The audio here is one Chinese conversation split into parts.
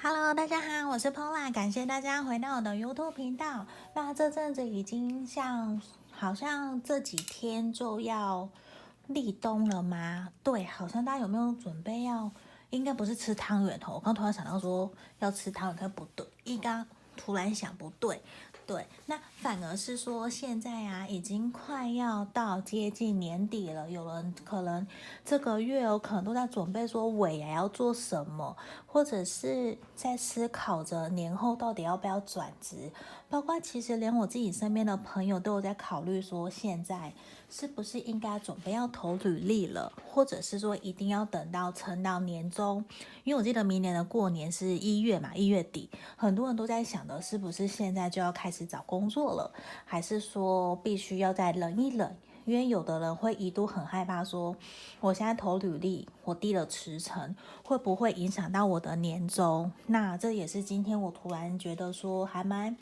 Hello，大家好，我是 Pola，感谢大家回到我的 YouTube 频道。那这阵子已经像，好像这几天就要立冬了吗？对，好像大家有没有准备要？应该不是吃汤圆哦，我刚突然想到说要吃汤圆，可不对，一刚突然想不对。对，那反而是说现在啊，已经快要到接近年底了，有人可能这个月有可能都在准备说尾牙要做什么，或者是在思考着年后到底要不要转职，包括其实连我自己身边的朋友都有在考虑说现在。是不是应该准备要投履历了，或者是说一定要等到撑到年终？因为我记得明年的过年是一月嘛，一月底，很多人都在想的是不是现在就要开始找工作了，还是说必须要再忍一忍？因为有的人会一度很害怕说，我现在投履历，我递了辞呈，会不会影响到我的年终？那这也是今天我突然觉得说还蛮。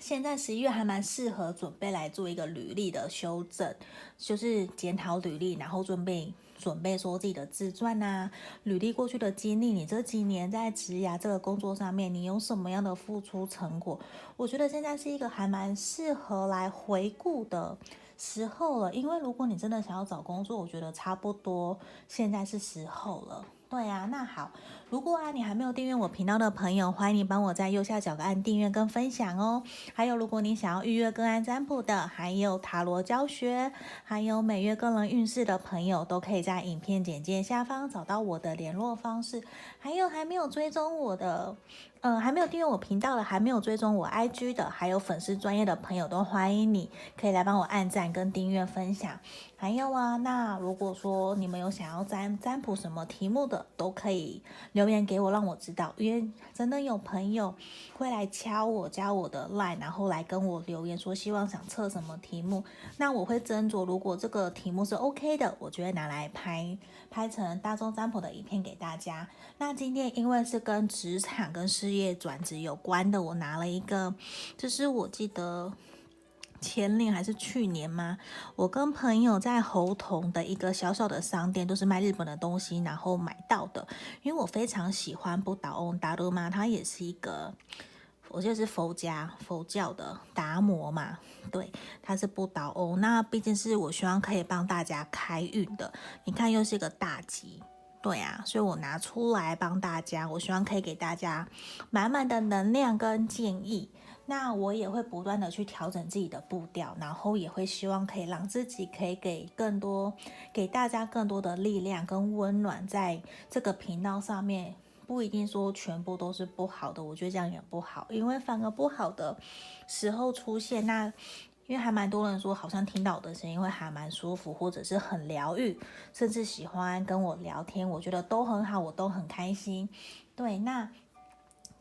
现在十一月还蛮适合准备来做一个履历的修正，就是检讨履历，然后准备准备说自己的自传啊，履历过去的经历，你这几年在职涯这个工作上面，你有什么样的付出成果？我觉得现在是一个还蛮适合来回顾的时候了，因为如果你真的想要找工作，我觉得差不多现在是时候了。对啊，那好，如果啊你还没有订阅我频道的朋友，欢迎你帮我在右下角按订阅跟分享哦。还有，如果你想要预约个案占卜的，还有塔罗教学，还有每月个人运势的朋友，都可以在影片简介下方找到我的联络方式。还有还没有追踪我的，嗯、还没有订阅我频道的，还没有追踪我 IG 的，还有粉丝专业的朋友，都欢迎你可以来帮我按赞跟订阅分享。还有啊，那如果说你们有想要占占卜什么题目的，都可以留留言给我，让我知道。因为真的有朋友会来敲我，加我的 line，然后来跟我留言说希望想测什么题目，那我会斟酌，如果这个题目是 OK 的，我就会拿来拍拍成大众占卜的影片给大家。那今天因为是跟职场跟事业转职有关的，我拿了一个，就是我记得。前年还是去年吗？我跟朋友在猴硐的一个小小的商店，都是卖日本的东西，然后买到的。因为我非常喜欢不倒翁达鲁玛，他也是一个，我就是佛家佛教的达摩嘛。对，他是不倒翁，那毕竟是我希望可以帮大家开运的。你看，又是一个大吉，对啊，所以我拿出来帮大家，我希望可以给大家满满的能量跟建议。那我也会不断的去调整自己的步调，然后也会希望可以让自己可以给更多，给大家更多的力量跟温暖，在这个频道上面，不一定说全部都是不好的，我觉得这样也不好，因为反而不好的时候出现，那因为还蛮多人说好像听到我的声音会还蛮舒服，或者是很疗愈，甚至喜欢跟我聊天，我觉得都很好，我都很开心。对，那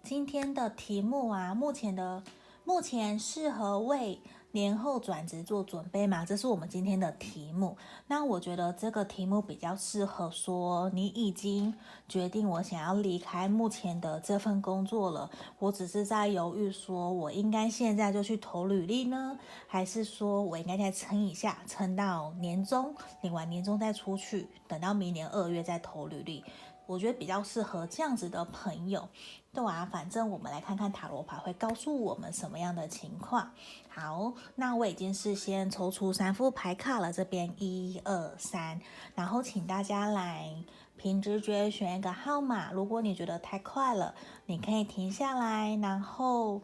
今天的题目啊，目前的。目前适合为年后转职做准备吗？这是我们今天的题目。那我觉得这个题目比较适合说，你已经决定我想要离开目前的这份工作了，我只是在犹豫，说我应该现在就去投履历呢，还是说我应该再撑一下，撑到年终，领完年终再出去，等到明年二月再投履历。我觉得比较适合这样子的朋友，对啊，反正我们来看看塔罗牌会告诉我们什么样的情况。好，那我已经事先抽出三副牌卡了，这边一二三，然后请大家来凭直觉选一个号码。如果你觉得太快了，你可以停下来，然后。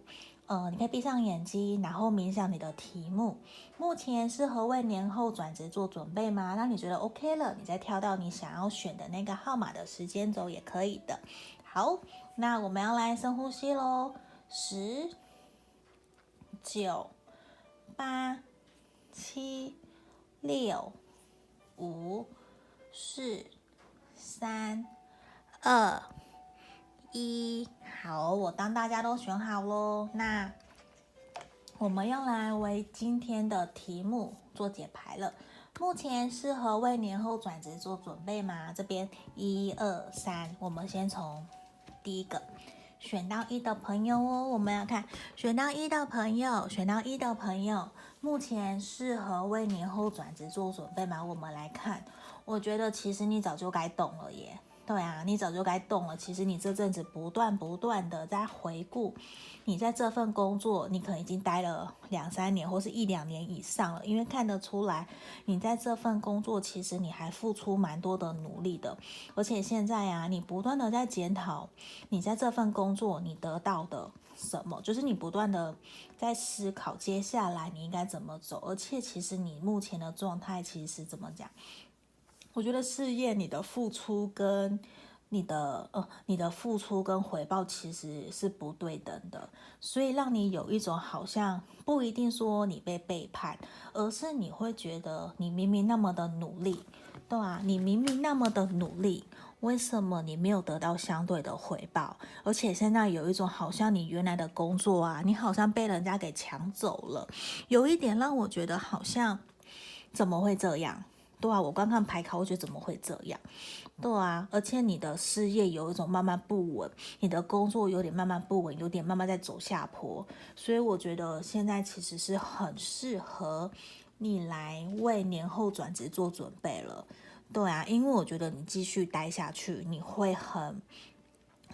呃，你可以闭上眼睛，然后冥想你的题目。目前适合为年后转职做准备吗？那你觉得 OK 了，你再跳到你想要选的那个号码的时间轴也可以的。好，那我们要来深呼吸喽，十、九、八、七、六、五、四、三、二。一好，我当大家都选好喽，那我们要来为今天的题目做解牌了。目前适合为年后转职做准备吗？这边一二三，我们先从第一个选到一的朋友哦，我们要看选到一的朋友，选到一的朋友，目前适合为年后转职做准备吗？我们来看，我觉得其实你早就该懂了耶。对啊，你早就该动了。其实你这阵子不断不断的在回顾，你在这份工作，你可能已经待了两三年，或是一两年以上了。因为看得出来，你在这份工作，其实你还付出蛮多的努力的。而且现在啊，你不断的在检讨，你在这份工作你得到的什么，就是你不断的在思考接下来你应该怎么走。而且其实你目前的状态，其实怎么讲？我觉得事业，你的付出跟你的呃，你的付出跟回报其实是不对等的，所以让你有一种好像不一定说你被背叛，而是你会觉得你明明那么的努力，对啊，你明明那么的努力，为什么你没有得到相对的回报？而且现在有一种好像你原来的工作啊，你好像被人家给抢走了，有一点让我觉得好像怎么会这样？对啊，我刚看牌卡，我觉得怎么会这样？对啊，而且你的事业有一种慢慢不稳，你的工作有点慢慢不稳，有点慢慢在走下坡，所以我觉得现在其实是很适合你来为年后转职做准备了。对啊，因为我觉得你继续待下去，你会很，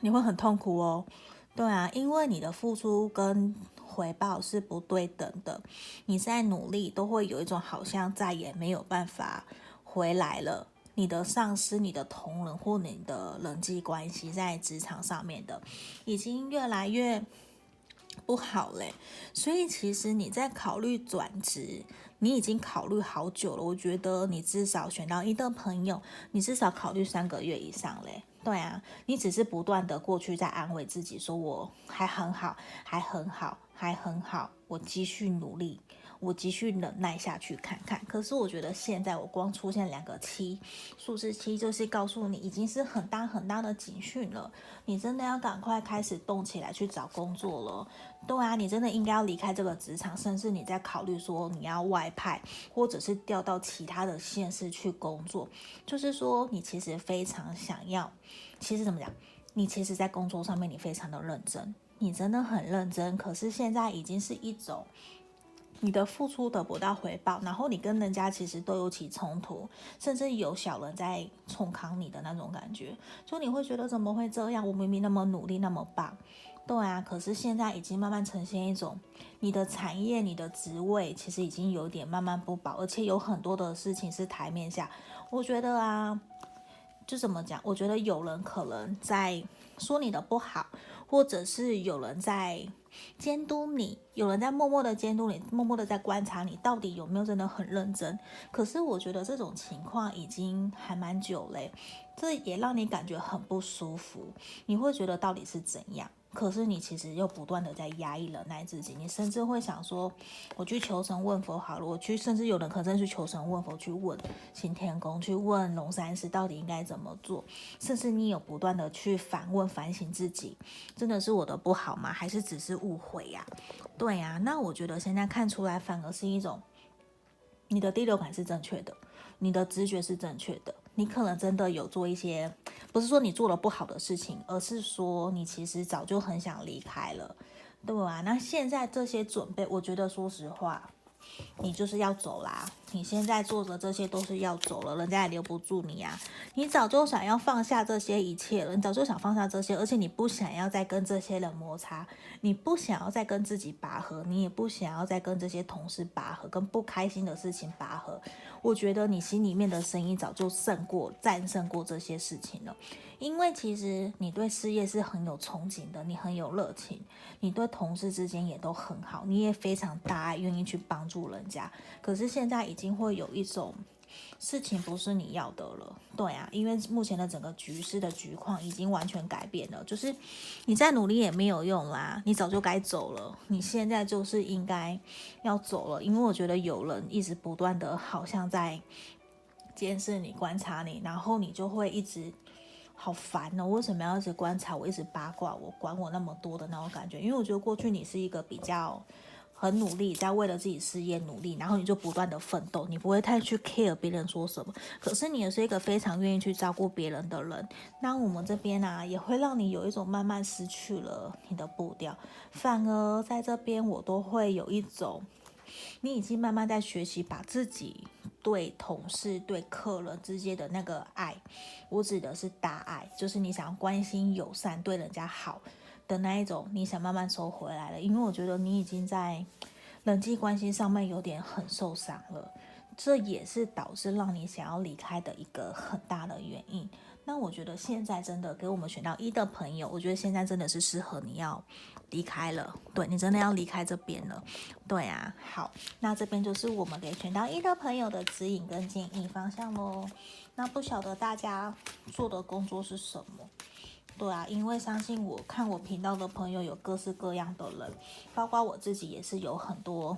你会很痛苦哦。对啊，因为你的付出跟回报是不对等的，你在努力都会有一种好像再也没有办法回来了。你的上司、你的同仁或你的人际关系在职场上面的，已经越来越不好嘞。所以其实你在考虑转职，你已经考虑好久了。我觉得你至少选到一个朋友，你至少考虑三个月以上嘞。对啊，你只是不断的过去在安慰自己，说我还很好，还很好，还很好，我继续努力，我继续忍耐下去看看。可是我觉得现在我光出现两个七，数字七就是告诉你已经是很大很大的警讯了，你真的要赶快开始动起来去找工作了。对啊，你真的应该要离开这个职场，甚至你在考虑说你要外派，或者是调到其他的县市去工作。就是说，你其实非常想要，其实怎么讲？你其实，在工作上面你非常的认真，你真的很认真。可是现在已经是一种，你的付出得不到回报，然后你跟人家其实都有起冲突，甚至有小人在冲康你的那种感觉，就你会觉得怎么会这样？我明明那么努力，那么棒。对啊，可是现在已经慢慢呈现一种，你的产业、你的职位其实已经有点慢慢不保，而且有很多的事情是台面下。我觉得啊，就怎么讲？我觉得有人可能在说你的不好，或者是有人在监督你，有人在默默的监督你，默默的在观察你到底有没有真的很认真。可是我觉得这种情况已经还蛮久嘞，这也让你感觉很不舒服。你会觉得到底是怎样？可是你其实又不断的在压抑忍耐自己，你甚至会想说，我去求神问佛好了，我去，甚至有人可能去求神问佛，去问行天宫，去问龙山寺到底应该怎么做，甚至你有不断的去反问反省自己，真的是我的不好吗？还是只是误会呀？对呀，那我觉得现在看出来反而是一种，你的第六感是正确的，你的直觉是正确的。你可能真的有做一些，不是说你做了不好的事情，而是说你其实早就很想离开了，对吧？那现在这些准备，我觉得说实话。你就是要走啦！你现在做的这些都是要走了，人家也留不住你啊！你早就想要放下这些一切了，你早就想放下这些，而且你不想要再跟这些人摩擦，你不想要再跟自己拔河，你也不想要再跟这些同事拔河，跟不开心的事情拔河。我觉得你心里面的声音早就胜过、战胜过这些事情了。因为其实你对事业是很有憧憬的，你很有热情，你对同事之间也都很好，你也非常大爱，愿意去帮助人家。可是现在已经会有一种事情不是你要的了，对啊，因为目前的整个局势的局况已经完全改变了，就是你再努力也没有用啦，你早就该走了，你现在就是应该要走了，因为我觉得有人一直不断的好像在监视你、观察你，然后你就会一直。好烦哦！为什么要一直观察？我一直八卦，我管我那么多的那种感觉？因为我觉得过去你是一个比较很努力，在为了自己事业努力，然后你就不断的奋斗，你不会太去 care 别人说什么。可是你也是一个非常愿意去照顾别人的人。那我们这边呢、啊，也会让你有一种慢慢失去了你的步调，反而在这边我都会有一种，你已经慢慢在学习把自己对同事、对客人之间的那个爱，我指的是大爱，就是你想要关心、友善、对人家好的那一种，你想慢慢收回来了。因为我觉得你已经在人际关系上面有点很受伤了，这也是导致让你想要离开的一个很大的原因。那我觉得现在真的给我们选到一的朋友，我觉得现在真的是适合你要离开了，对，你真的要离开这边了，对啊。好，那这边就是我们给选到一的朋友的指引跟建议方向喽。那不晓得大家做的工作是什么？对啊，因为相信我看我频道的朋友有各式各样的人，包括我自己也是有很多。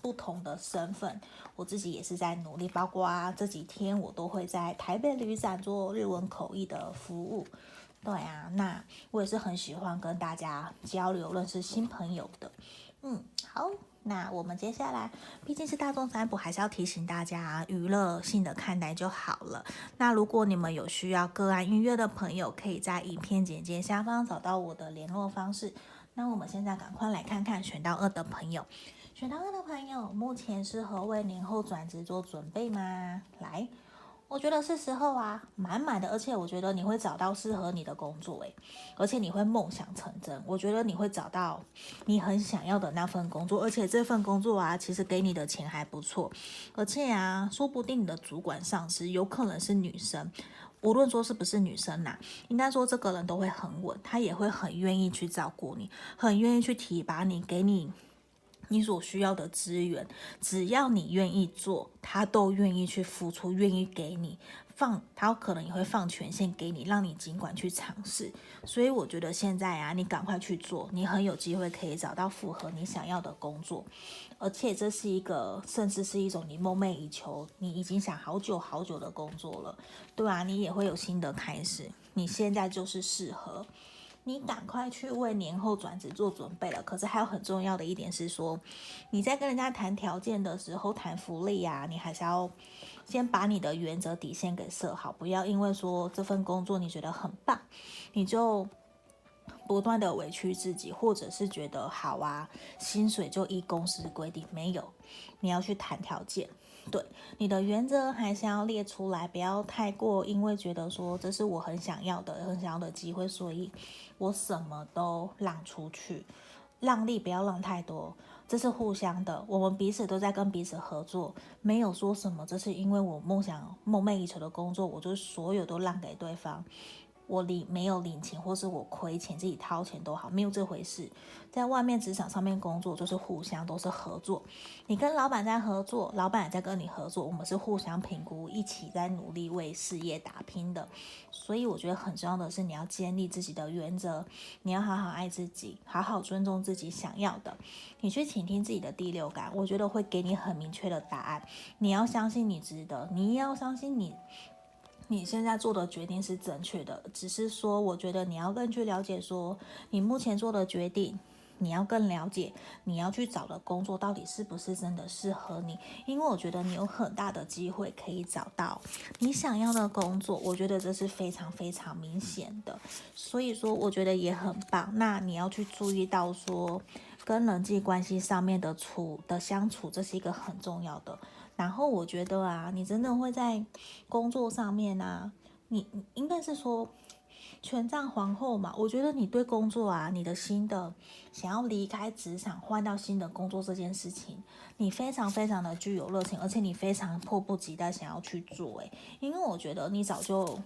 不同的身份，我自己也是在努力。包括啊，这几天我都会在台北旅展做日文口译的服务。对啊，那我也是很喜欢跟大家交流、认识新朋友的。嗯，好，那我们接下来毕竟是大众占卜，还是要提醒大家娱乐性的看待就好了。那如果你们有需要个案预约的朋友，可以在影片简介下方找到我的联络方式。那我们现在赶快来看看选到二的朋友。选到二的朋友，目前适合为年后转职做准备吗？来，我觉得是时候啊，满满的，而且我觉得你会找到适合你的工作，诶，而且你会梦想成真，我觉得你会找到你很想要的那份工作，而且这份工作啊，其实给你的钱还不错，而且啊，说不定你的主管上司有可能是女生，无论说是不是女生呐、应该说这个人都会很稳，他也会很愿意去照顾你，很愿意去提拔你，给你。你所需要的资源，只要你愿意做，他都愿意去付出，愿意给你放，他可能也会放权限给你，让你尽管去尝试。所以我觉得现在啊，你赶快去做，你很有机会可以找到符合你想要的工作，而且这是一个，甚至是一种你梦寐以求、你已经想好久好久的工作了，对啊，你也会有新的开始，你现在就是适合。你赶快去为年后转职做准备了。可是还有很重要的一点是说，你在跟人家谈条件的时候，谈福利啊，你还是要先把你的原则底线给设好，不要因为说这份工作你觉得很棒，你就不断的委屈自己，或者是觉得好啊，薪水就依公司规定，没有，你要去谈条件。对，你的原则还是要列出来，不要太过，因为觉得说这是我很想要的、很想要的机会，所以我什么都让出去，让利不要让太多，这是互相的，我们彼此都在跟彼此合作，没有说什么，这是因为我梦想、梦寐以求的工作，我就所有都让给对方。我领没有领钱，或是我亏钱自己掏钱都好，没有这回事。在外面职场上面工作，就是互相都是合作。你跟老板在合作，老板也在跟你合作，我们是互相评估，一起在努力为事业打拼的。所以我觉得很重要的是，你要建立自己的原则，你要好好爱自己，好好尊重自己想要的。你去倾听自己的第六感，我觉得会给你很明确的答案。你要相信你值得，你要相信你。你现在做的决定是正确的，只是说，我觉得你要更去了解，说你目前做的决定，你要更了解你要去找的工作到底是不是真的适合你，因为我觉得你有很大的机会可以找到你想要的工作，我觉得这是非常非常明显的，所以说我觉得也很棒。那你要去注意到说，跟人际关系上面的处的相处，这是一个很重要的。然后我觉得啊，你真的会在工作上面啊，你应该是说权杖皇后嘛。我觉得你对工作啊，你的新的想要离开职场换到新的工作这件事情，你非常非常的具有热情，而且你非常迫不及待想要去做。诶，因为我觉得你早就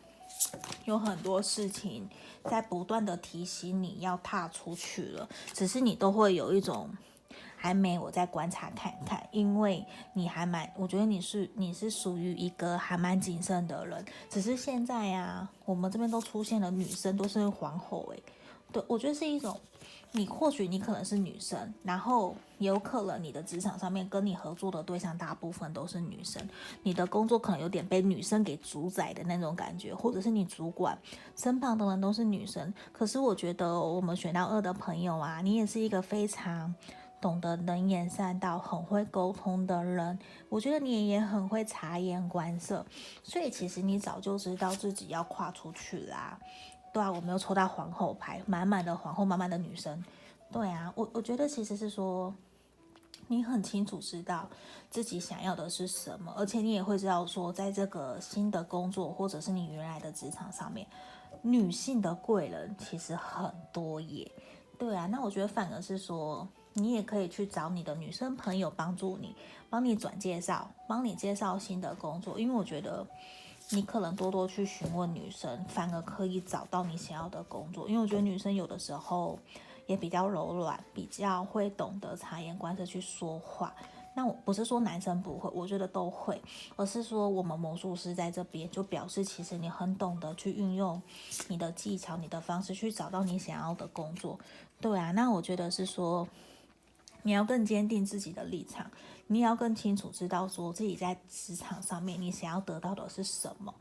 有很多事情在不断的提醒你要踏出去了，只是你都会有一种。还没，我再观察看看，因为你还蛮，我觉得你是你是属于一个还蛮谨慎的人，只是现在呀、啊，我们这边都出现了女生，都是皇后诶，对，我觉得是一种，你或许你可能是女生，然后也有可能你的职场上面跟你合作的对象大部分都是女生，你的工作可能有点被女生给主宰的那种感觉，或者是你主管身旁的人都是女生，可是我觉得我们选到二的朋友啊，你也是一个非常。懂得能言善道、很会沟通的人，我觉得你也很会察言观色，所以其实你早就知道自己要跨出去啦。对啊，我没有抽到皇后牌，满满的皇后，满满的女生。对啊，我我觉得其实是说，你很清楚知道自己想要的是什么，而且你也会知道说，在这个新的工作或者是你原来的职场上面，女性的贵人其实很多耶。对啊，那我觉得反而是说，你也可以去找你的女生朋友帮助你，帮你转介绍，帮你介绍新的工作，因为我觉得。你可能多多去询问女生，反而可以找到你想要的工作。因为我觉得女生有的时候也比较柔软，比较会懂得察言观色去说话。那我不是说男生不会，我觉得都会，而是说我们魔术师在这边就表示，其实你很懂得去运用你的技巧、你的方式去找到你想要的工作。对啊，那我觉得是说你要更坚定自己的立场。你也要更清楚知道，说自己在职场上面，你想要得到的是什么。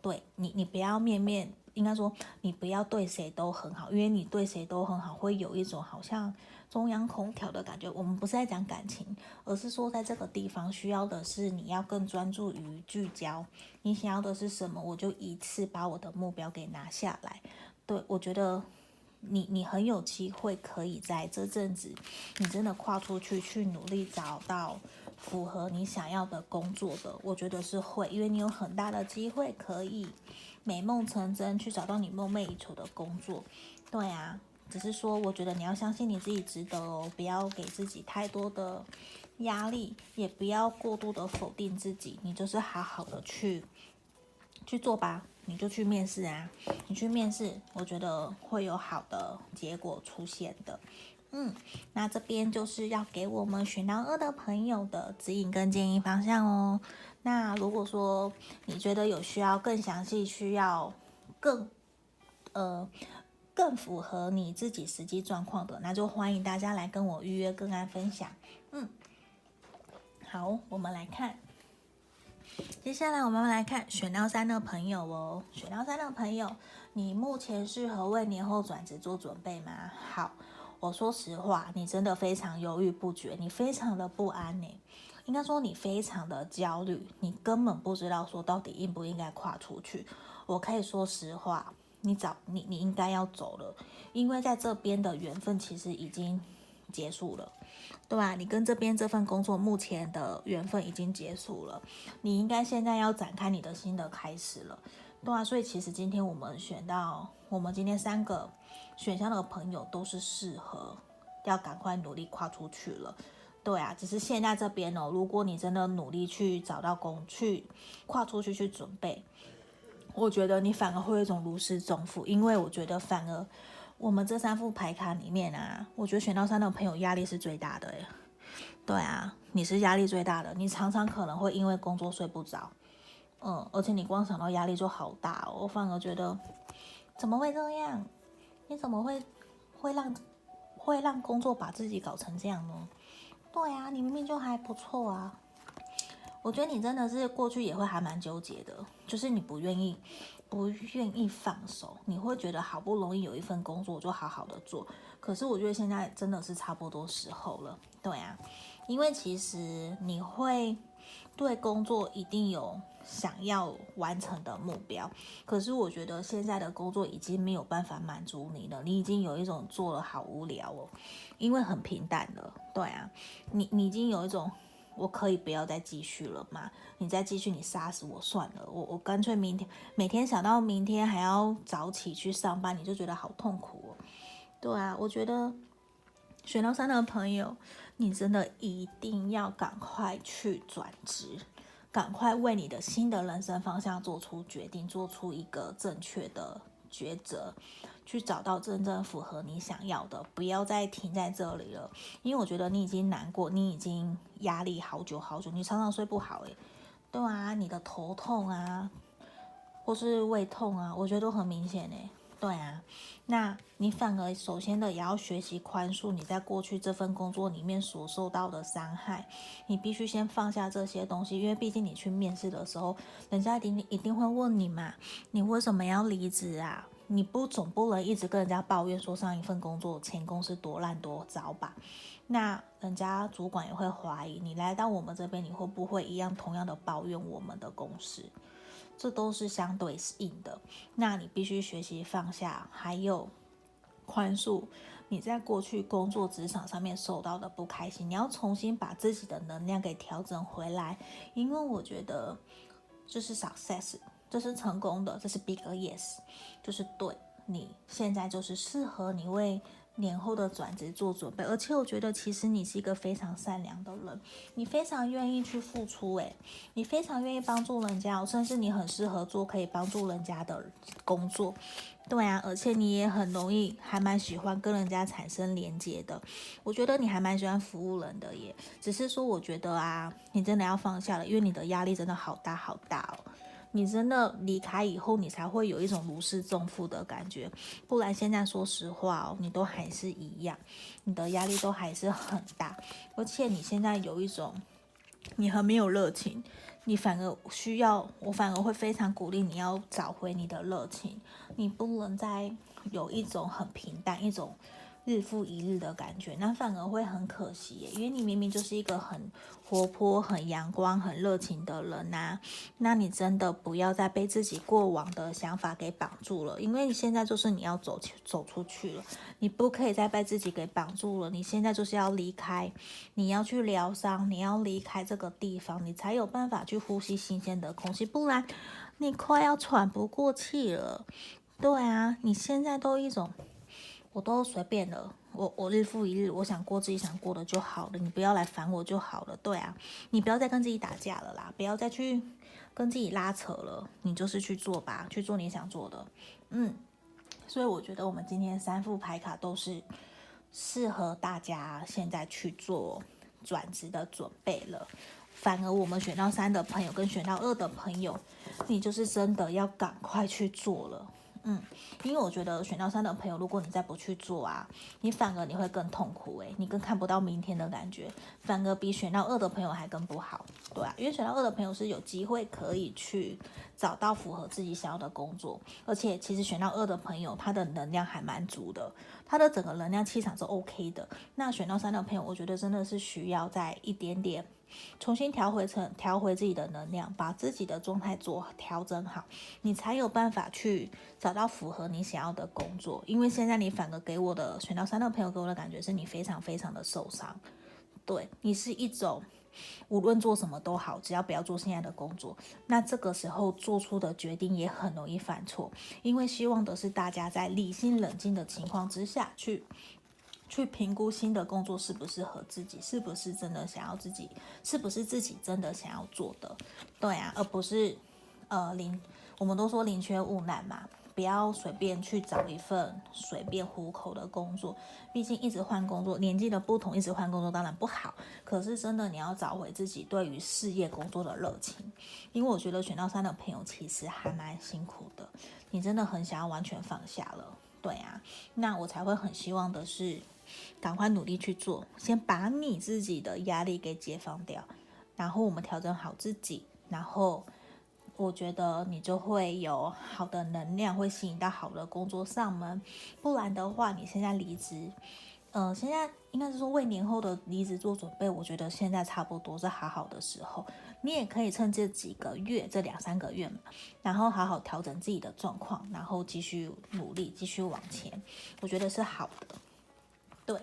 对你，你不要面面，应该说你不要对谁都很好，因为你对谁都很好，会有一种好像中央空调的感觉。我们不是在讲感情，而是说在这个地方需要的是你要更专注于聚焦，你想要的是什么，我就一次把我的目标给拿下来。对，我觉得。你你很有机会可以在这阵子，你真的跨出去去努力找到符合你想要的工作的，我觉得是会，因为你有很大的机会可以美梦成真，去找到你梦寐以求的工作。对啊，只是说我觉得你要相信你自己值得哦，不要给自己太多的压力，也不要过度的否定自己，你就是好好的去去做吧。你就去面试啊，你去面试，我觉得会有好的结果出现的。嗯，那这边就是要给我们选到二的朋友的指引跟建议方向哦。那如果说你觉得有需要更详细，需要更呃更符合你自己实际状况的，那就欢迎大家来跟我预约个案分享。嗯，好，我们来看。接下来我们来看选到三的朋友哦，选到三的朋友，你目前适合为年后转职做准备吗？好，我说实话，你真的非常犹豫不决，你非常的不安呢，应该说你非常的焦虑，你根本不知道说到底应不应该跨出去。我可以说实话，你早你你应该要走了，因为在这边的缘分其实已经结束了。对吧？你跟这边这份工作目前的缘分已经结束了，你应该现在要展开你的新的开始了，对啊，所以其实今天我们选到我们今天三个选项的朋友都是适合要赶快努力跨出去了，对啊，只是现在这边哦，如果你真的努力去找到工，去跨出去去准备，我觉得你反而会有一种如释重负，因为我觉得反而。我们这三副牌卡里面啊，我觉得选到三的朋友压力是最大的耶。对啊，你是压力最大的，你常常可能会因为工作睡不着，嗯，而且你光想到压力就好大。我反而觉得，怎么会这样？你怎么会会让会让工作把自己搞成这样呢？对啊，你明明就还不错啊。我觉得你真的是过去也会还蛮纠结的，就是你不愿意。不愿意放手，你会觉得好不容易有一份工作就好好的做，可是我觉得现在真的是差不多时候了，对啊，因为其实你会对工作一定有想要完成的目标，可是我觉得现在的工作已经没有办法满足你了，你已经有一种做了好无聊哦，因为很平淡了，对啊，你你已经有一种。我可以不要再继续了吗？你再继续，你杀死我算了。我我干脆明天每天想到明天还要早起去上班，你就觉得好痛苦哦。对啊，我觉得选到三的朋友，你真的一定要赶快去转职，赶快为你的新的人生方向做出决定，做出一个正确的抉择。去找到真正符合你想要的，不要再停在这里了。因为我觉得你已经难过，你已经压力好久好久，你常常睡不好，诶，对啊，你的头痛啊，或是胃痛啊，我觉得都很明显诶，对啊，那你反而首先的也要学习宽恕你在过去这份工作里面所受到的伤害，你必须先放下这些东西，因为毕竟你去面试的时候，人家一定一定会问你嘛，你为什么要离职啊？你不总不能一直跟人家抱怨说上一份工作前公司多烂多糟吧？那人家主管也会怀疑你来到我们这边，你会不会一样同样的抱怨我们的公司？这都是相对应的。那你必须学习放下，还有宽恕你在过去工作职场上面受到的不开心，你要重新把自己的能量给调整回来。因为我觉得这是 success，这是成功的，这是 big yes，就是对你现在就是适合你为。年后的转职做准备，而且我觉得其实你是一个非常善良的人，你非常愿意去付出，诶，你非常愿意帮助人家，甚至你很适合做可以帮助人家的工作，对啊，而且你也很容易，还蛮喜欢跟人家产生连接的，我觉得你还蛮喜欢服务人的耶，只是说我觉得啊，你真的要放下了，因为你的压力真的好大好大哦。你真的离开以后，你才会有一种如释重负的感觉。不然现在说实话哦，你都还是一样，你的压力都还是很大，而且你现在有一种，你很没有热情，你反而需要，我反而会非常鼓励你要找回你的热情，你不能再有一种很平淡，一种。日复一日的感觉，那反而会很可惜耶，因为你明明就是一个很活泼、很阳光、很热情的人呐、那你真的不要再被自己过往的想法给绑住了，因为你现在就是你要走走出去了，你不可以再被自己给绑住了。你现在就是要离开，你要去疗伤，你要离开这个地方，你才有办法去呼吸新鲜的空气，不然你快要喘不过气了。对啊，你现在都一种。我都随便了，我我日复一日，我想过自己想过的就好了，你不要来烦我就好了。对啊，你不要再跟自己打架了啦，不要再去跟自己拉扯了，你就是去做吧，去做你想做的。嗯，所以我觉得我们今天三副牌卡都是适合大家现在去做转职的准备了。反而我们选到三的朋友跟选到二的朋友，你就是真的要赶快去做了。嗯，因为我觉得选到三的朋友，如果你再不去做啊，你反而你会更痛苦诶，你更看不到明天的感觉，反而比选到二的朋友还更不好，对啊，因为选到二的朋友是有机会可以去找到符合自己想要的工作，而且其实选到二的朋友，他的能量还蛮足的，他的整个能量气场是 OK 的。那选到三的朋友，我觉得真的是需要再一点点。重新调回成调回自己的能量，把自己的状态做调整好，你才有办法去找到符合你想要的工作。因为现在你反而给我的选到三的朋友给我的感觉是你非常非常的受伤，对，你是一种无论做什么都好，只要不要做现在的工作，那这个时候做出的决定也很容易犯错。因为希望的是大家在理性冷静的情况之下去。去评估新的工作适不适合自己，是不是真的想要自己，是不是自己真的想要做的，对啊，而不是呃零，我们都说宁缺毋滥嘛，不要随便去找一份随便糊口的工作，毕竟一直换工作，年纪的不同，一直换工作当然不好，可是真的你要找回自己对于事业工作的热情，因为我觉得选到三的朋友其实还蛮辛苦的，你真的很想要完全放下了，对啊，那我才会很希望的是。赶快努力去做，先把你自己的压力给解放掉，然后我们调整好自己，然后我觉得你就会有好的能量，会吸引到好的工作上门。不然的话，你现在离职，呃，现在应该是说为年后的离职做准备。我觉得现在差不多是好好的时候，你也可以趁这几个月，这两三个月嘛，然后好好调整自己的状况，然后继续努力，继续往前。我觉得是好的。对，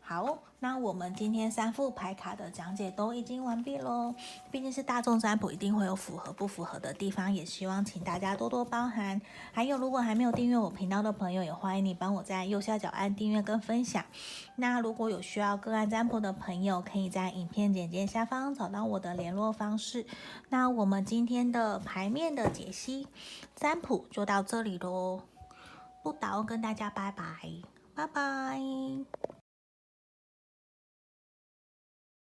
好，那我们今天三副牌卡的讲解都已经完毕喽。毕竟是大众占卜，一定会有符合不符合的地方，也希望请大家多多包涵。还有，如果还没有订阅我频道的朋友，也欢迎你帮我在右下角按订阅跟分享。那如果有需要个案占卜的朋友，可以在影片简介下方找到我的联络方式。那我们今天的牌面的解析占卜就到这里喽，不倒翁跟大家拜拜。拜拜。